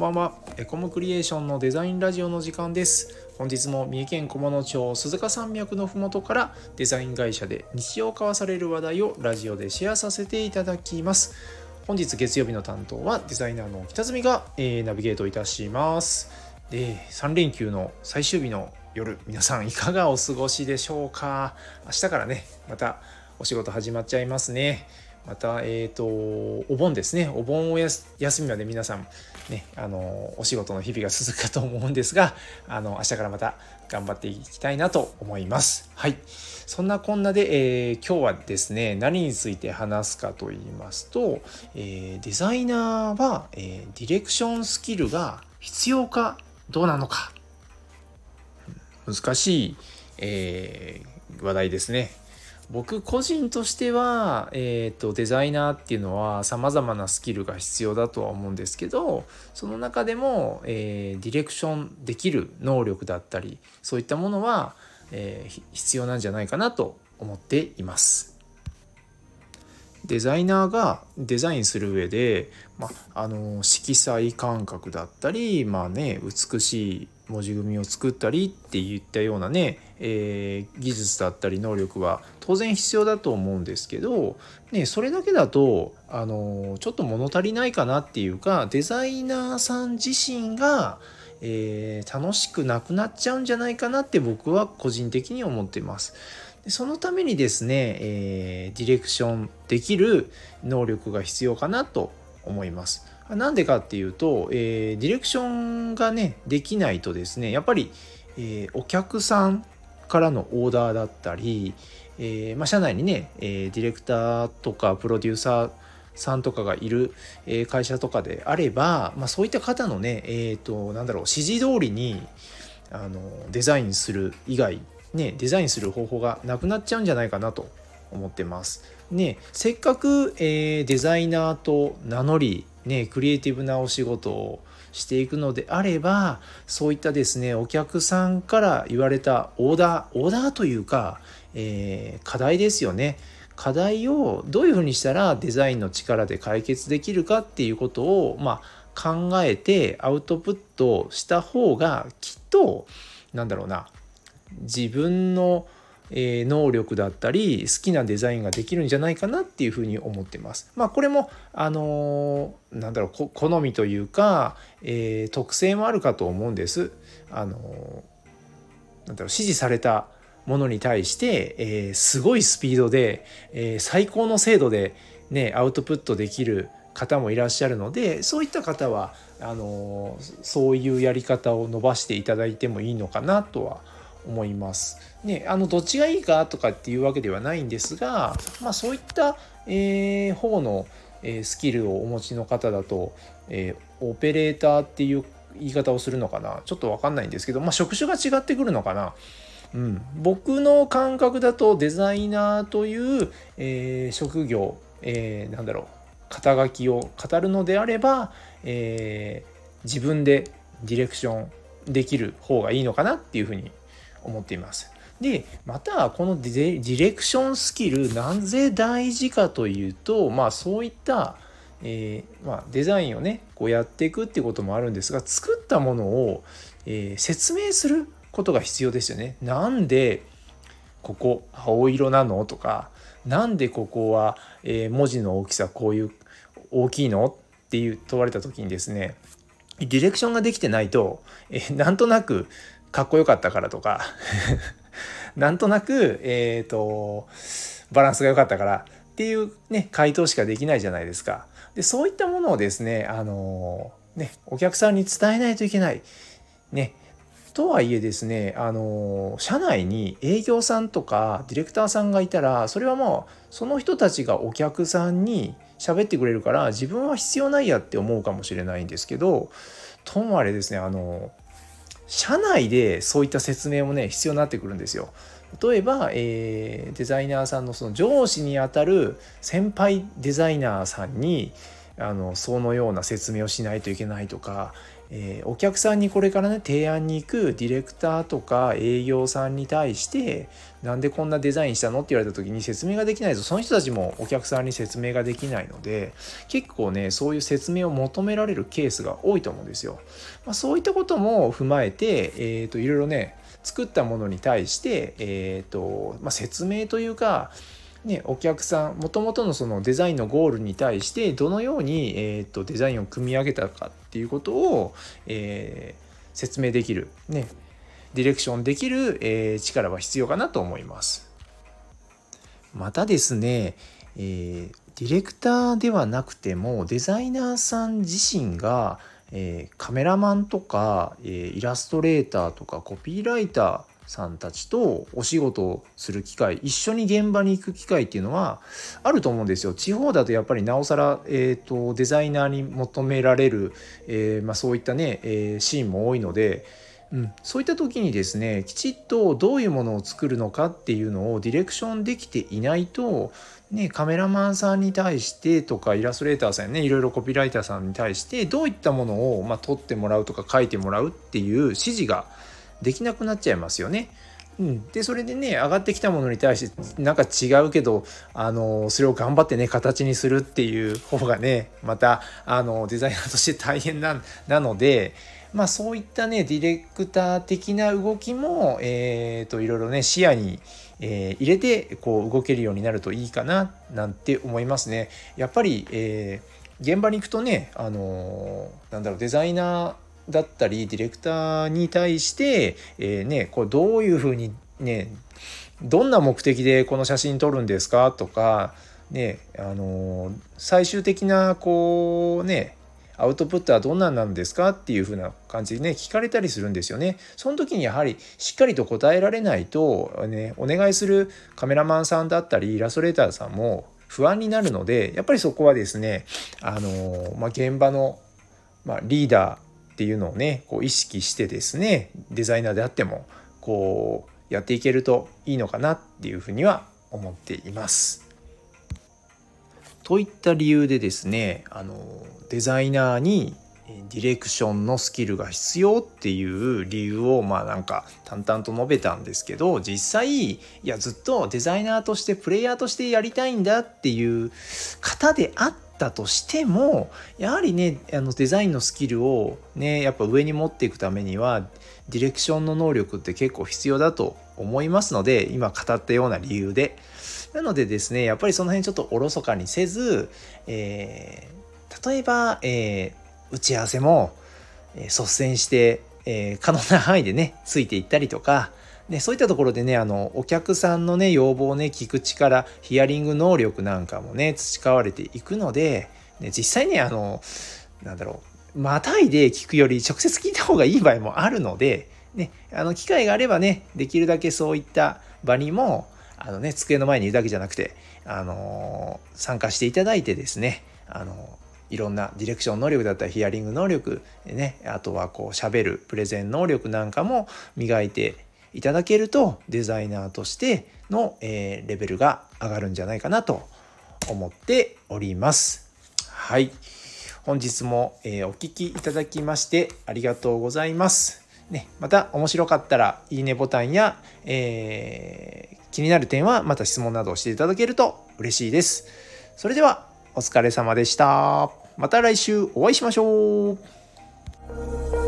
んばんは。エコムクリエーションのデザインラジオの時間です。本日も三重県菰野町鈴鹿山脈のふもとからデザイン会社で日常交わされる話題をラジオでシェアさせていただきます。本日月曜日の担当はデザイナーの北住が、えー、ナビゲートいたします。で3連休の最終日の夜皆さんいかがお過ごしでしょうか。明日からねまたお仕事始まっちゃいますね。また、えっ、ー、と、お盆ですね。お盆お休みまで皆さん、ね、あの、お仕事の日々が続くかと思うんですが、あの、明日からまた頑張っていきたいなと思います。はい。そんなこんなで、えー、今日はですね、何について話すかと言いますと、えー、デザイナーは、えディレクションスキルが必要かどうなのか。難しい、え話題ですね。僕個人としては、えーと、デザイナーっていうのはさまざまなスキルが必要だとは思うんですけどその中でも、えー、ディレクションできる能力だったりそういったものは、えー、必要なんじゃないかなと思っています。デザイナーがデザインする上で、まあの色彩感覚だったり、まあね、美しい文字組みを作ったりっていったようなね、えー、技術だったり能力は当然必要だと思うんですけど、ね、それだけだとあのちょっと物足りないかなっていうかデザイナーさん自身が、えー、楽しくなくなっちゃうんじゃないかなって僕は個人的に思ってます。そのためにですね、えー、ディレクションできる能力が必要かなと思います。なんでかっていうと、えー、ディレクションがねできないとですねやっぱり、えー、お客さんからのオーダーだったり、えー、まあ、社内にね、えディレクターとかプロデューサーさんとかがいる、会社とかであれば、まあ、そういった方のね、えーと、なんだろう指示通りにあのデザインする以外、ね、デザインする方法がなくなっちゃうんじゃないかなと思ってます。ね、せっかく、えー、デザイナーと名乗りね、クリエイティブなお仕事をしていくのであればそういったですねお客さんから言われたオーダーオーダーというか、えー、課題ですよね。課題をどういうふうにしたらデザインの力で解決できるかっていうことを、まあ、考えてアウトプットした方がきっとなんだろうな自分のえ能力だったり好きなデザインができるんじゃないかなっていうふうに思ってます。まあこれもあのー、なんだろう好みというか、えー、特性もあるかと思うんです。あのー、なんだろう指示されたものに対して、えー、すごいスピードで、え最高の精度でねアウトプットできる方もいらっしゃるのでそういった方はあのそういうやり方を伸ばしていただいてもいいのかなとは思います。思います。ね、あのどっちがいいかとかっていうわけではないんですが、まあ、そういった、えー、方の、えー、スキルをお持ちの方だと、えー、オペレーターっていう言い方をするのかな？ちょっと分かんないんですけど、まあ、職種が違ってくるのかな？うん、僕の感覚だとデザイナーという、えー、職業、えー、なんだろう肩書きを語るのであれば、えー、自分でディレクションできる方がいいのかなっていうふうに思っています。でまたこのディレクションスキルなぜ大事かというとまあそういった、えー、まあ、デザインをねこうやっていくってこともあるんですが作ったものを、えー、説明することが必要ですよね。なんでここ青色なのとかなんでここは、えー、文字の大きさこういう大きいのっていう問われた時にですねディレクションができてないと、えー、なんとなくかっこよかったからとか なんとなく、えっ、ー、と、バランスが良かったからっていうね、回答しかできないじゃないですか。で、そういったものをですね、あのね、お客さんに伝えないといけない。ね、とはいえですね、あの社内に営業さんとかディレクターさんがいたら、それはもう、その人たちがお客さんに喋ってくれるから、自分は必要ないやって思うかもしれないんですけど、ともあれですね、あの社内でそういった説明もね必要になってくるんですよ。例えば、えー、デザイナーさんのその上司にあたる先輩デザイナーさんにあのそのような説明をしないといけないとか、えー、お客さんにこれからね提案に行くディレクターとか営業さんに対してなんでこんなデザインしたのって言われた時に説明ができないとその人たちもお客さんに説明ができないので結構ねそういう説明を求められるケースが多いと思うんですよ。まあ、そういったことも踏まえて、えーと、いろいろね作ったものに対して、えーとまあ、説明というかね、お客さんもともとのそのデザインのゴールに対してどのように、えーと、デザインを組み上げたかっていうことを、えー、説明できる、ね、ディレクションできる、えー、力は必要かなと思います。またですね、えー、ディレクターではなくてもデザイナーさん自身が、えー、カメラマンとか、えー、イラストレーターとかコピーライターさんたちとお仕事をする機会一緒に現場に行く機会っていうのはあると思うんですよ。地方だとやっぱりなおさら、えーと、デザイナーに求められる、えー、まあ、そういったね、えー、シーンも多いので、うん、そういった時にですねきちっとどういうものを作るのかっていうのをディレクションできていないと、ね、カメラマンさんに対してとかイラストレーターさんねいろいろコピーライターさんに対してどういったものを、まあ、撮ってもらうとか書いてもらうっていう指示ができなくなっちゃいますよね。うん、でそれでね上がってきたものに対してなんか違うけどあのそれを頑張ってね形にするっていう方がねまたあのデザイナーとして大変ななのでまあそういったねディレクター的な動きもえっ、ー、といろいろね視野に、えー、入れてこう動けるようになるといいかななんて思いますね。やっぱり、えー、現場に行くとねあのなんだろうデザイナーだったりディレクターに対して、えー、ね、これどういうふうにねどんな目的でこの写真撮るんですか？とかねあの最終的なこうねアウトプットはどんなんなんですか？っていう風な感じでね聞かれたりするんですよね。その時にやはりしっかりと答えられないと、ね、お願いするカメラマンさんだったりイラストレーターさんも不安になるのでやっぱりそこはですねあの、まあ、現場の、まあ、リーダーっていうのをねこう意識してですねデザイナーであってもこうやっていけるといいのかなっていうふうには思っています。といった理由でですねあのデザイナーにディレクションのスキルが必要っていう理由をまあなんか淡々と述べたんですけど実際いやずっとデザイナーとしてプレイヤーとしてやりたいんだっていう方であってったとしてもやはりねあのデザインのスキルをねやっぱ上に持っていくためにはディレクションの能力って結構必要だと思いますので今語ったような理由で。なのでですねやっぱりその辺ちょっとおろそかにせず、えー、例えば、えー、打ち合わせも、率先して、えー、可能な範囲でねついていったりとかね、そういったところでねあのお客さんのね要望をね聞く力ヒアリング能力なんかもね培われていくので、ね、実際ねあのなんだろうまたいで聞くより直接聞いた方がいい場合もあるので、ね、あの機会があればねできるだけそういった場にもあの、ね、机の前にいるだけじゃなくて、あの参加していただいてですね、あのいろんなディレクション能力だったりヒアリング能力、ね、あとはこう喋るプレゼン能力なんかも磨いていただけるとデザイナーとしての、えー、レベルが上がるんじゃないかなと思っております。はい。本日も、えー、お聴きいただきましてありがとうございます。ね、また面白かったらいいねボタンや、えー、気になる点はまた質問などをしていただけると嬉しいです。それではお疲れ様でした。また来週お会いしましょう。